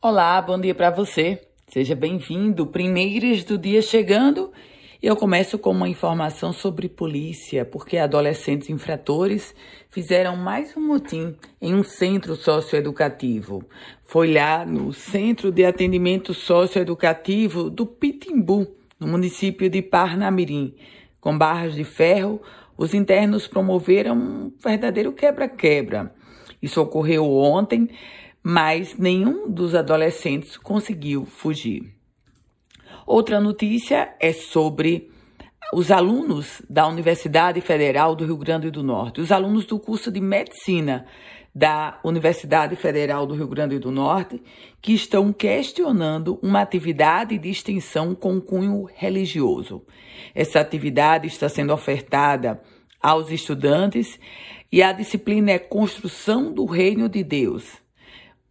Olá, bom dia para você. Seja bem-vindo. Primeiras do dia chegando. Eu começo com uma informação sobre polícia, porque adolescentes infratores fizeram mais um motim em um centro socioeducativo. Foi lá no Centro de Atendimento Socioeducativo do Pitimbu, no município de Parnamirim. Com barras de ferro, os internos promoveram um verdadeiro quebra-quebra. Isso ocorreu ontem mas nenhum dos adolescentes conseguiu fugir. Outra notícia é sobre os alunos da Universidade Federal do Rio Grande do Norte, os alunos do curso de medicina da Universidade Federal do Rio Grande do Norte, que estão questionando uma atividade de extensão com cunho religioso. Essa atividade está sendo ofertada aos estudantes e a disciplina é Construção do Reino de Deus.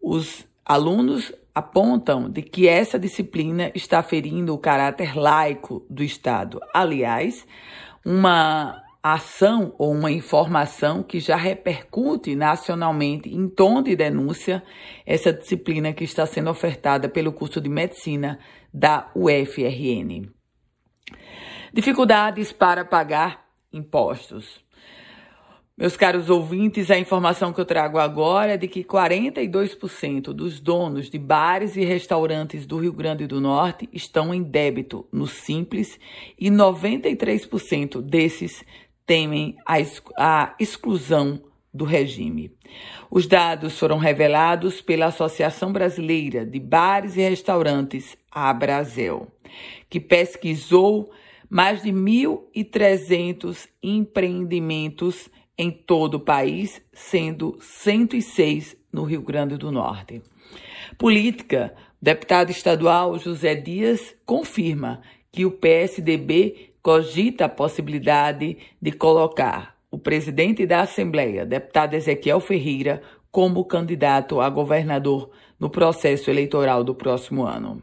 Os alunos apontam de que essa disciplina está ferindo o caráter laico do Estado. Aliás, uma ação ou uma informação que já repercute nacionalmente em tom de denúncia essa disciplina que está sendo ofertada pelo curso de medicina da UFRN. Dificuldades para pagar impostos. Meus caros ouvintes, a informação que eu trago agora é de que 42% dos donos de bares e restaurantes do Rio Grande do Norte estão em débito no Simples e 93% desses temem a, a exclusão do regime. Os dados foram revelados pela Associação Brasileira de Bares e Restaurantes, a Brasel, que pesquisou mais de 1.300 empreendimentos em todo o país, sendo 106 no Rio Grande do Norte. Política: deputado estadual José Dias confirma que o PSDB cogita a possibilidade de colocar o presidente da Assembleia, deputado Ezequiel Ferreira, como candidato a governador no processo eleitoral do próximo ano.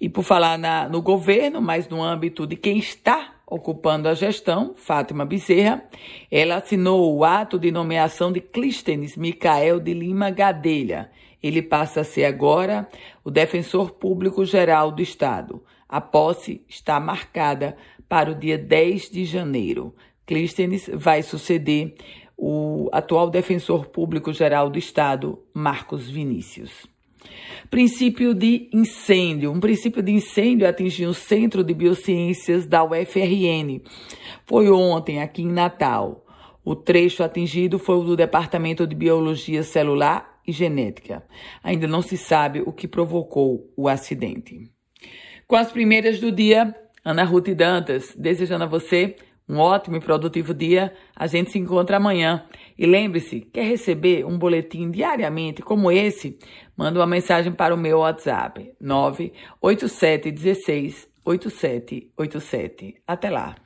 E por falar na, no governo, mas no âmbito de quem está ocupando a gestão, Fátima Bezerra, ela assinou o ato de nomeação de Clístenes Micael de Lima Gadelha. Ele passa a ser agora o defensor público geral do Estado. A posse está marcada para o dia 10 de janeiro. Clístenes vai suceder o atual defensor público geral do Estado, Marcos Vinícius. Princípio de incêndio. Um princípio de incêndio atingiu o Centro de Biociências da UFRN. Foi ontem, aqui em Natal. O trecho atingido foi o do Departamento de Biologia Celular e Genética. Ainda não se sabe o que provocou o acidente. Com as primeiras do dia, Ana Ruth Dantas, desejando a você um ótimo e produtivo dia. A gente se encontra amanhã. E lembre-se, quer receber um boletim diariamente como esse? Manda uma mensagem para o meu WhatsApp 98716 8787. Até lá.